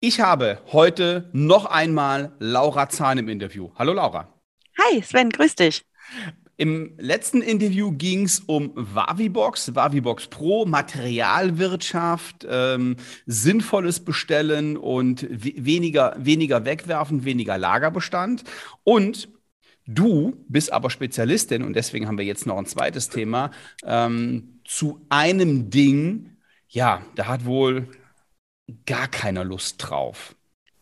Ich habe heute noch einmal Laura Zahn im Interview. Hallo Laura. Hi Sven, grüß dich. Im letzten Interview ging es um Wavibox, Wavibox Pro, Materialwirtschaft, ähm, sinnvolles Bestellen und weniger, weniger wegwerfen, weniger Lagerbestand. Und du bist aber Spezialistin und deswegen haben wir jetzt noch ein zweites Thema ähm, zu einem Ding. Ja, da hat wohl gar keiner Lust drauf.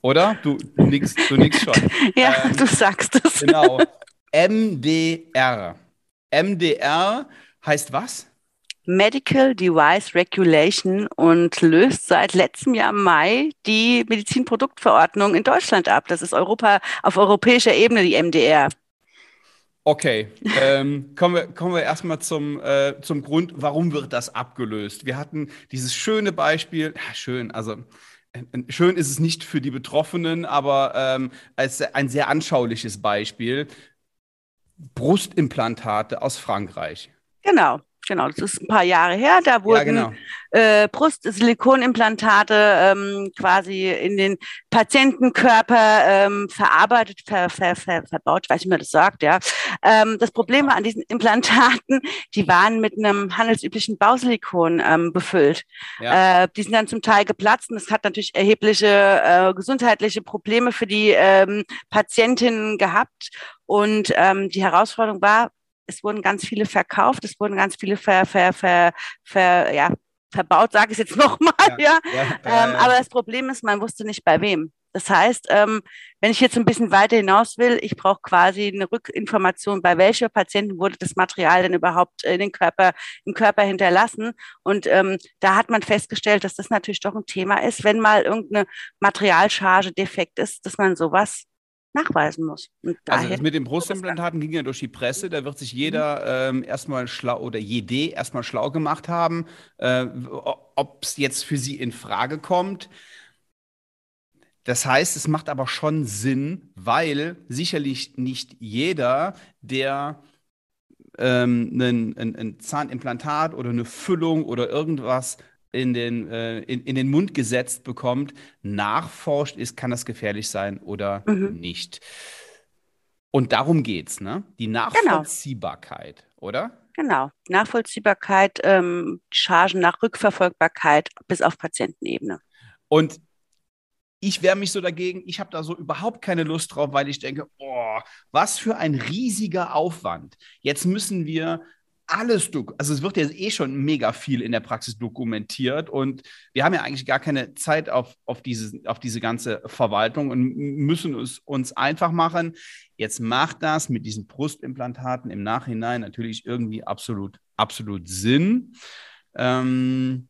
Oder? Du, du nix, du nix schon. ja, ähm, du sagst es. Genau. MDR. MDR heißt was? Medical Device Regulation und löst seit letztem Jahr Mai die Medizinproduktverordnung in Deutschland ab. Das ist Europa auf europäischer Ebene die MDR. Okay, ähm, kommen wir, kommen wir erstmal zum, äh, zum Grund, warum wird das abgelöst? Wir hatten dieses schöne Beispiel, ja, schön, also äh, schön ist es nicht für die Betroffenen, aber ähm, als ein sehr anschauliches Beispiel. Brustimplantate aus Frankreich. Genau. Genau, das ist ein paar Jahre her. Da wurden ja, genau. äh, Brust-Silikonimplantate ähm, quasi in den Patientenkörper ähm, verarbeitet, ver, ver, ver, verbaut, ich weiß nicht, wie man das sagt, ja. Ähm, das Problem war an diesen Implantaten, die waren mit einem handelsüblichen Bausilikon ähm, befüllt. Ja. Äh, die sind dann zum Teil geplatzt und das hat natürlich erhebliche äh, gesundheitliche Probleme für die ähm, Patientinnen gehabt. Und ähm, die Herausforderung war, es wurden ganz viele verkauft, es wurden ganz viele ver, ver, ver, ver ja, verbaut, sage ich jetzt nochmal, ja. ja. ja ähm, aber das Problem ist, man wusste nicht bei wem. Das heißt, ähm, wenn ich jetzt ein bisschen weiter hinaus will, ich brauche quasi eine Rückinformation, bei welcher Patienten wurde das Material denn überhaupt in den Körper, im Körper hinterlassen. Und ähm, da hat man festgestellt, dass das natürlich doch ein Thema ist, wenn mal irgendeine Materialcharge defekt ist, dass man sowas nachweisen muss. also mit den Brustimplantaten ging ja durch die Presse. Da wird sich jeder mhm. ähm, erstmal schlau oder jede erstmal schlau gemacht haben, äh, ob es jetzt für sie in Frage kommt. Das heißt, es macht aber schon Sinn, weil sicherlich nicht jeder, der ähm, ein, ein, ein Zahnimplantat oder eine Füllung oder irgendwas in den, äh, in, in den Mund gesetzt bekommt, nachforscht ist, kann das gefährlich sein oder mhm. nicht. Und darum geht's, ne? Die genau. Nachvollziehbarkeit, genau. oder? Genau, Nachvollziehbarkeit, ähm, Chargen nach Rückverfolgbarkeit bis auf Patientenebene. Und ich wehre mich so dagegen, ich habe da so überhaupt keine Lust drauf, weil ich denke, oh, was für ein riesiger Aufwand. Jetzt müssen wir alles, also es wird ja eh schon mega viel in der Praxis dokumentiert und wir haben ja eigentlich gar keine Zeit auf, auf, diese, auf diese ganze Verwaltung und müssen es uns einfach machen. Jetzt macht das mit diesen Brustimplantaten im Nachhinein natürlich irgendwie absolut, absolut Sinn. Ähm,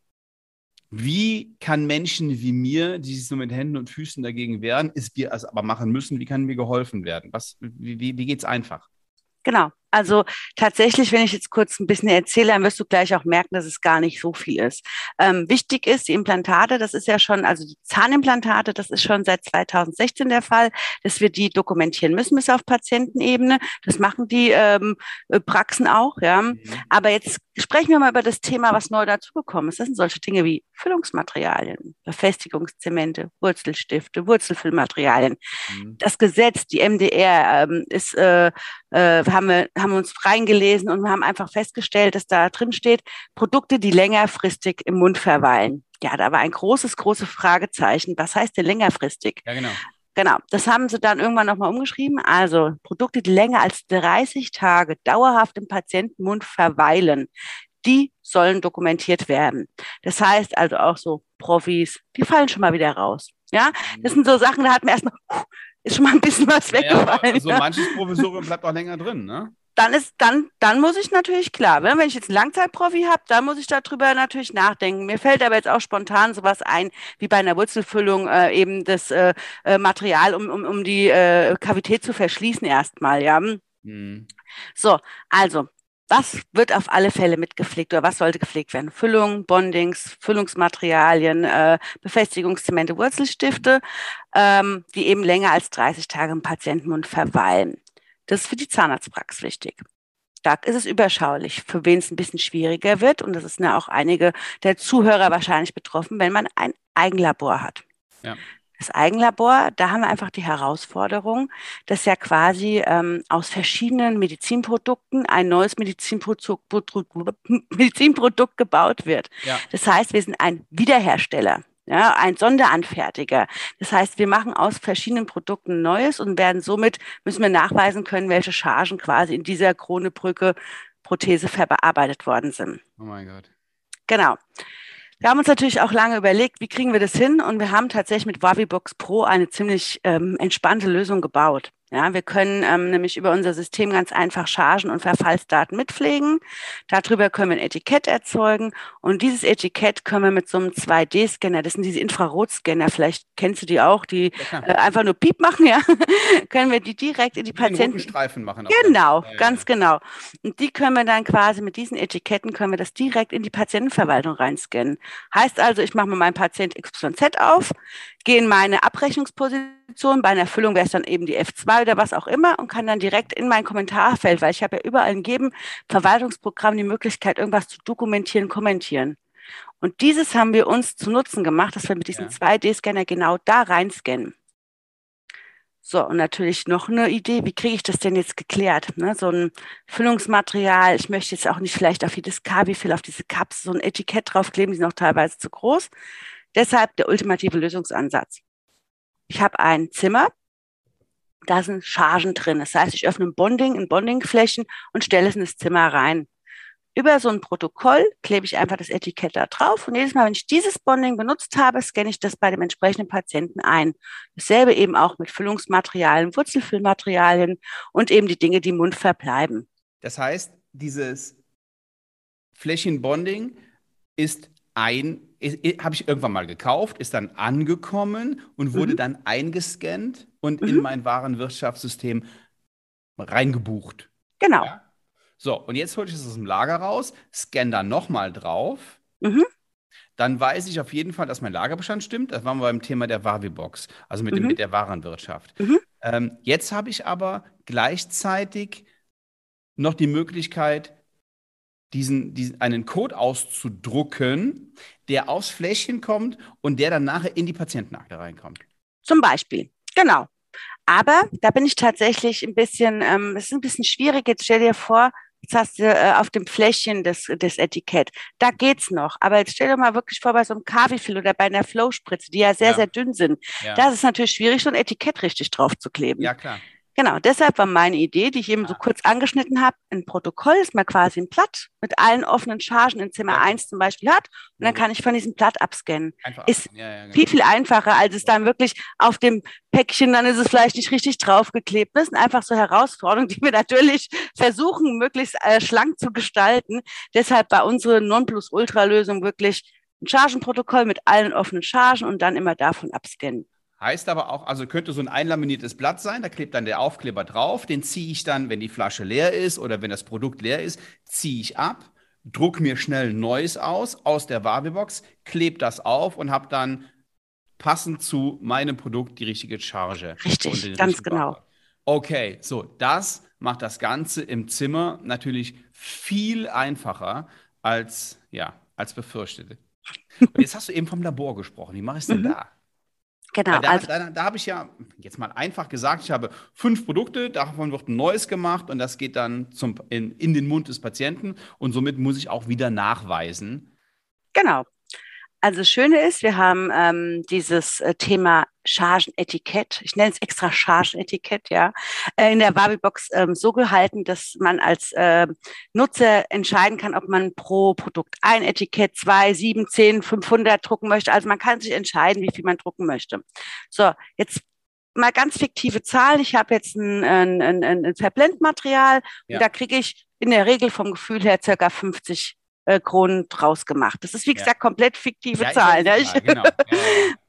wie kann Menschen wie mir, die sich so mit Händen und Füßen dagegen wehren, ist wir es aber machen müssen, wie kann mir geholfen werden? Was, wie, wie geht es einfach? Genau. Also tatsächlich, wenn ich jetzt kurz ein bisschen erzähle, dann wirst du gleich auch merken, dass es gar nicht so viel ist. Ähm, wichtig ist, die Implantate, das ist ja schon, also die Zahnimplantate, das ist schon seit 2016 der Fall, dass wir die dokumentieren müssen bis auf Patientenebene. Das machen die ähm, äh, Praxen auch, ja. Mhm. Aber jetzt sprechen wir mal über das Thema, was neu dazugekommen ist. Das sind solche Dinge wie Füllungsmaterialien, Befestigungszemente, Wurzelstifte, Wurzelfüllmaterialien. Mhm. Das Gesetz, die MDR, ähm, ist äh, äh, haben wir haben uns reingelesen und wir haben einfach festgestellt, dass da drin steht, Produkte, die längerfristig im Mund verweilen. Ja, da war ein großes, großes Fragezeichen. Was heißt denn längerfristig? Ja, genau. Genau, das haben sie dann irgendwann nochmal umgeschrieben. Also Produkte, die länger als 30 Tage dauerhaft im Patientenmund verweilen, die sollen dokumentiert werden. Das heißt also auch so Profis, die fallen schon mal wieder raus. Ja, das sind so Sachen, da hat man erstmal, ist schon mal ein bisschen was weggefallen. Ja, also ja. manches Provisorium bleibt auch länger drin, ne? Dann ist, dann, dann muss ich natürlich klar, wenn ich jetzt einen Langzeitprofi habe, dann muss ich darüber natürlich nachdenken. Mir fällt aber jetzt auch spontan sowas ein, wie bei einer Wurzelfüllung äh, eben das äh, äh Material, um, um, um die äh, Kavität zu verschließen erstmal, ja. Mhm. So, also was wird auf alle Fälle mitgepflegt oder was sollte gepflegt werden? Füllung, Bondings, Füllungsmaterialien, äh, Befestigungszemente, Wurzelstifte, ähm, die eben länger als 30 Tage im Patientenmund verweilen. Das ist für die Zahnarztpraxis wichtig. Da ist es überschaulich, für wen es ein bisschen schwieriger wird. Und das ist ja auch einige der Zuhörer wahrscheinlich betroffen, wenn man ein Eigenlabor hat. Ja. Das Eigenlabor, da haben wir einfach die Herausforderung, dass ja quasi ähm, aus verschiedenen Medizinprodukten ein neues Medizinprodukt, Medizinprodukt gebaut wird. Ja. Das heißt, wir sind ein Wiederhersteller. Ja, ein Sonderanfertiger. Das heißt, wir machen aus verschiedenen Produkten Neues und werden somit, müssen wir nachweisen können, welche Chargen quasi in dieser Kronebrücke Prothese verarbeitet worden sind. Oh mein Gott. Genau. Wir haben uns natürlich auch lange überlegt, wie kriegen wir das hin? Und wir haben tatsächlich mit Wavibox Pro eine ziemlich ähm, entspannte Lösung gebaut. Ja, wir können ähm, nämlich über unser System ganz einfach Chargen und Verfallsdaten mitpflegen. Darüber können wir ein Etikett erzeugen und dieses Etikett können wir mit so einem 2D-Scanner, das sind diese Infrarotscanner, vielleicht kennst du die auch, die ja, äh, einfach nur Piep machen, ja, können wir die direkt in die Patienten Streifen machen. Genau, ja, ganz ja. genau. Und die können wir dann quasi mit diesen Etiketten können wir das direkt in die Patientenverwaltung reinscannen. Heißt also, ich mache mir meinen Patient XYZ auf, gehe in meine Abrechnungsposition. Bei einer Erfüllung wäre es dann eben die F2 oder was auch immer und kann dann direkt in mein Kommentarfeld, weil ich habe ja überall in jedem Verwaltungsprogramm die Möglichkeit, irgendwas zu dokumentieren, kommentieren. Und dieses haben wir uns zu Nutzen gemacht, dass wir mit diesem ja. 2D-Scanner genau da reinscannen. So, und natürlich noch eine Idee, wie kriege ich das denn jetzt geklärt? Ne? So ein Füllungsmaterial, ich möchte jetzt auch nicht vielleicht auf jedes Kabifill, auf diese Cups so ein Etikett draufkleben, die sind auch teilweise zu groß. Deshalb der ultimative Lösungsansatz. Ich habe ein Zimmer, da sind Chargen drin. Das heißt, ich öffne ein Bonding in Bondingflächen und stelle es in das Zimmer rein. Über so ein Protokoll klebe ich einfach das Etikett da drauf und jedes Mal, wenn ich dieses Bonding benutzt habe, scanne ich das bei dem entsprechenden Patienten ein. Dasselbe eben auch mit Füllungsmaterialien, Wurzelfüllmaterialien und eben die Dinge, die im Mund verbleiben. Das heißt, dieses Flächenbonding ist ein, habe ich irgendwann mal gekauft, ist dann angekommen und wurde mhm. dann eingescannt und mhm. in mein Warenwirtschaftssystem reingebucht. Genau. Ja? So, und jetzt hole ich es aus dem Lager raus, scanne da nochmal drauf. Mhm. Dann weiß ich auf jeden Fall, dass mein Lagerbestand stimmt. Das waren wir beim Thema der Wavibox, also mit, dem, mhm. mit der Warenwirtschaft. Mhm. Ähm, jetzt habe ich aber gleichzeitig noch die Möglichkeit, diesen, diesen, einen Code auszudrucken, der aufs Fläschchen kommt und der dann nachher in die Patientenakte reinkommt. Zum Beispiel, genau. Aber da bin ich tatsächlich ein bisschen, ähm, es ist ein bisschen schwierig. Jetzt stell dir vor, jetzt hast du äh, auf dem Fläschchen das, das Etikett. Da geht's noch. Aber jetzt stell dir mal wirklich vor, bei so einem Kaffeefill oder bei einer Flowspritze, die ja sehr, ja. sehr dünn sind. Ja. Da ist es natürlich schwierig, so ein Etikett richtig drauf zu kleben. Ja, klar. Genau, deshalb war meine Idee, die ich eben so kurz angeschnitten habe, ein Protokoll, das man quasi ein Blatt mit allen offenen Chargen in Zimmer ja. 1 zum Beispiel hat. Und dann kann ich von diesem Blatt abscannen. Einfach ist ja, ja, genau. viel, viel einfacher, als es dann wirklich auf dem Päckchen, dann ist es vielleicht nicht richtig draufgeklebt. Das sind einfach so Herausforderungen, die wir natürlich versuchen, möglichst äh, schlank zu gestalten. Deshalb war unsere Nonplusultra-Lösung wirklich ein Chargenprotokoll mit allen offenen Chargen und dann immer davon abscannen. Heißt aber auch, also könnte so ein einlaminiertes Blatt sein, da klebt dann der Aufkleber drauf, den ziehe ich dann, wenn die Flasche leer ist oder wenn das Produkt leer ist, ziehe ich ab, druck mir schnell ein neues aus, aus der Wabibox, klebe das auf und habe dann passend zu meinem Produkt die richtige Charge. Richtig, ganz genau. Okay, so, das macht das Ganze im Zimmer natürlich viel einfacher als, ja, als befürchtet. Und jetzt hast du eben vom Labor gesprochen. Wie mache ich es denn mhm. da? Genau. Da, also, da, da habe ich ja, jetzt mal einfach gesagt, ich habe fünf Produkte, davon wird ein neues gemacht und das geht dann zum, in, in den Mund des Patienten und somit muss ich auch wieder nachweisen. Genau. Also das Schöne ist, wir haben ähm, dieses äh, Thema Chargenetikett, ich nenne es extra Chargenetikett, ja, äh, in der Barbie-Box ähm, so gehalten, dass man als äh, Nutzer entscheiden kann, ob man pro Produkt ein Etikett, zwei, sieben, zehn, 500 drucken möchte. Also man kann sich entscheiden, wie viel man drucken möchte. So, jetzt mal ganz fiktive Zahlen. Ich habe jetzt ein, ein, ein, ein Verblendmaterial ja. und da kriege ich in der Regel vom Gefühl her circa 50 äh, Kronen draus gemacht. Das ist, wie gesagt, komplett fiktive ja, Zahlen. Ne? Ja, genau.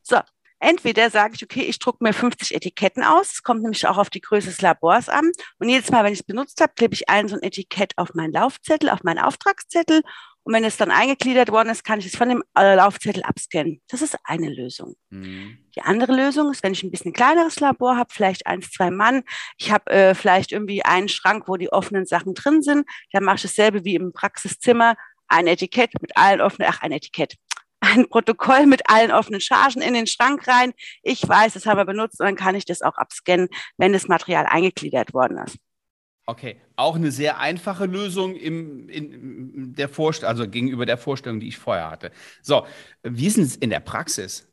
so, entweder sage ich, okay, ich drucke mir 50 Etiketten aus. Es kommt nämlich auch auf die Größe des Labors an. Und jedes Mal, wenn ich es benutzt habe, klebe ich ein so ein Etikett auf meinen Laufzettel, auf meinen Auftragszettel. Und wenn es dann eingegliedert worden ist, kann ich es von dem äh, Laufzettel abscannen. Das ist eine Lösung. Mhm. Die andere Lösung ist, wenn ich ein bisschen kleineres Labor habe, vielleicht eins, zwei Mann, ich habe äh, vielleicht irgendwie einen Schrank, wo die offenen Sachen drin sind, dann mache ich dasselbe wie im Praxiszimmer, ein Etikett mit allen offenen, ach, ein Etikett, ein Protokoll mit allen offenen Chargen in den Schrank rein. Ich weiß, das haben wir benutzt und dann kann ich das auch abscannen, wenn das Material eingegliedert worden ist. Okay, auch eine sehr einfache Lösung im, in der Vorstellung, also gegenüber der Vorstellung, die ich vorher hatte. So, wie ist es in der Praxis?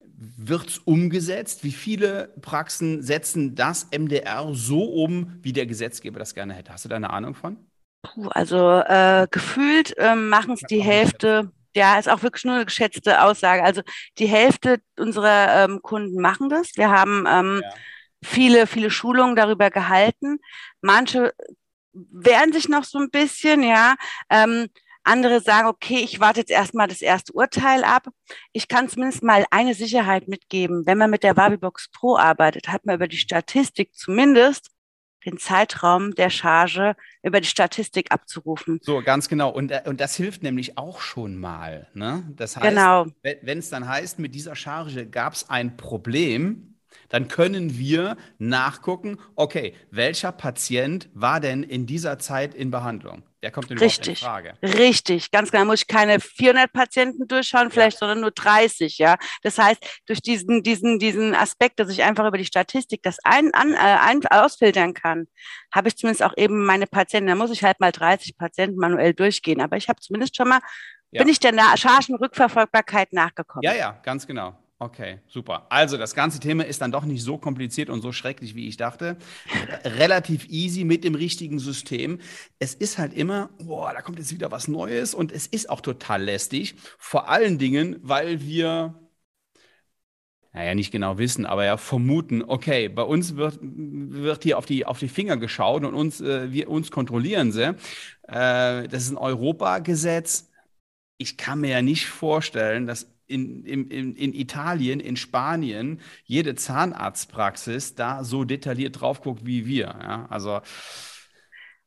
Wird es umgesetzt? Wie viele Praxen setzen das MDR so um, wie der Gesetzgeber das gerne hätte? Hast du da eine Ahnung von? Puh, also äh, gefühlt äh, machen es die Hälfte. Ja, ist auch wirklich nur eine geschätzte Aussage. Also die Hälfte unserer ähm, Kunden machen das. Wir haben ähm, ja. viele, viele Schulungen darüber gehalten. Manche wehren sich noch so ein bisschen, ja. Ähm, andere sagen, okay, ich warte jetzt erstmal das erste Urteil ab. Ich kann zumindest mal eine Sicherheit mitgeben. Wenn man mit der Wabibox Pro arbeitet, hat man über die Statistik zumindest den Zeitraum der Charge über die Statistik abzurufen. So, ganz genau. Und, äh, und das hilft nämlich auch schon mal. Ne? Das heißt, genau. wenn es dann heißt, mit dieser Charge gab es ein Problem, dann können wir nachgucken, okay, welcher Patient war denn in dieser Zeit in Behandlung? Der kommt denn Richtig. in Frage. Richtig, ganz genau. Muss ich keine 400 Patienten durchschauen, vielleicht, ja. sondern nur 30, ja. Das heißt, durch diesen, diesen, diesen Aspekt, dass ich einfach über die Statistik das ein, an, äh, ein, ausfiltern kann, habe ich zumindest auch eben meine Patienten, da muss ich halt mal 30 Patienten manuell durchgehen. Aber ich habe zumindest schon mal, ja. bin ich der Chargenrückverfolgbarkeit nachgekommen. Ja, ja, ganz genau. Okay, super. Also das ganze Thema ist dann doch nicht so kompliziert und so schrecklich, wie ich dachte. Relativ easy mit dem richtigen System. Es ist halt immer, boah, da kommt jetzt wieder was Neues und es ist auch total lästig. Vor allen Dingen, weil wir, naja, nicht genau wissen, aber ja vermuten, okay, bei uns wird, wird hier auf die, auf die Finger geschaut und uns, äh, wir, uns kontrollieren sie. Äh, das ist ein Europagesetz. Ich kann mir ja nicht vorstellen, dass in, in, in Italien, in Spanien, jede Zahnarztpraxis da so detailliert drauf guckt wie wir. Ja? Also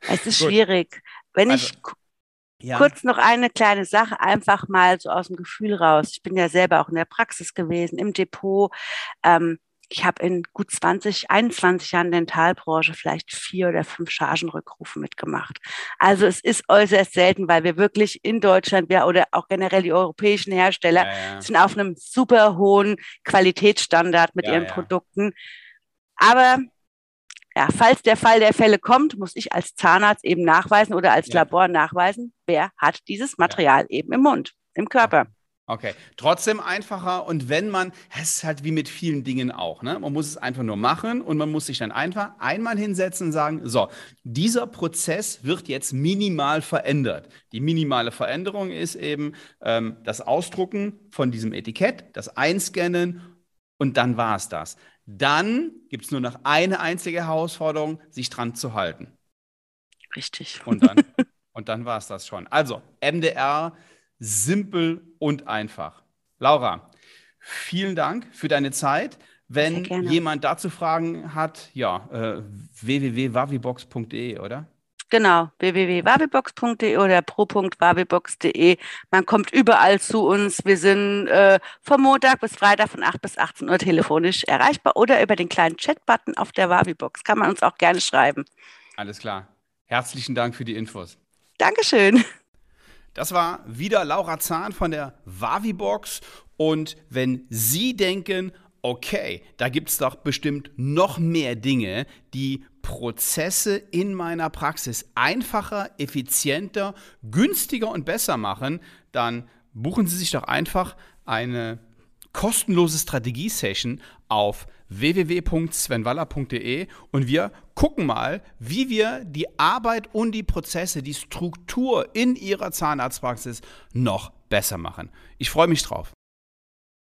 es ist gut. schwierig. Wenn also, ich ja. kurz noch eine kleine Sache, einfach mal so aus dem Gefühl raus. Ich bin ja selber auch in der Praxis gewesen, im Depot. Ähm, ich habe in gut 20, 21 Jahren Dentalbranche vielleicht vier oder fünf Chargenrückrufe mitgemacht. Also es ist äußerst selten, weil wir wirklich in Deutschland ja, oder auch generell die europäischen Hersteller ja, ja. sind auf einem super hohen Qualitätsstandard mit ja, ihren Produkten. Aber ja, falls der Fall der Fälle kommt, muss ich als Zahnarzt eben nachweisen oder als Labor nachweisen, wer hat dieses Material eben im Mund, im Körper. Okay, trotzdem einfacher und wenn man, es ist halt wie mit vielen Dingen auch, ne? Man muss es einfach nur machen und man muss sich dann einfach einmal hinsetzen und sagen, so, dieser Prozess wird jetzt minimal verändert. Die minimale Veränderung ist eben ähm, das Ausdrucken von diesem Etikett, das Einscannen und dann war es das. Dann gibt es nur noch eine einzige Herausforderung, sich dran zu halten. Richtig. Und dann, und dann war es das schon. Also, MDR simpel und einfach. Laura, vielen Dank für deine Zeit. Wenn jemand dazu Fragen hat, ja, äh, www.wavibox.de, oder? Genau, www.wavibox.de oder pro.wavibox.de. Man kommt überall zu uns. Wir sind äh, vom Montag bis Freitag von 8 bis 18 Uhr telefonisch erreichbar oder über den kleinen Chatbutton auf der Wavibox. Kann man uns auch gerne schreiben. Alles klar. Herzlichen Dank für die Infos. Dankeschön. Das war wieder Laura Zahn von der Wavibox. Und wenn Sie denken, okay, da gibt es doch bestimmt noch mehr Dinge, die Prozesse in meiner Praxis einfacher, effizienter, günstiger und besser machen, dann buchen Sie sich doch einfach eine kostenlose Strategie-Session auf www.svenwaller.de und wir gucken mal, wie wir die Arbeit und die Prozesse, die Struktur in Ihrer Zahnarztpraxis noch besser machen. Ich freue mich drauf.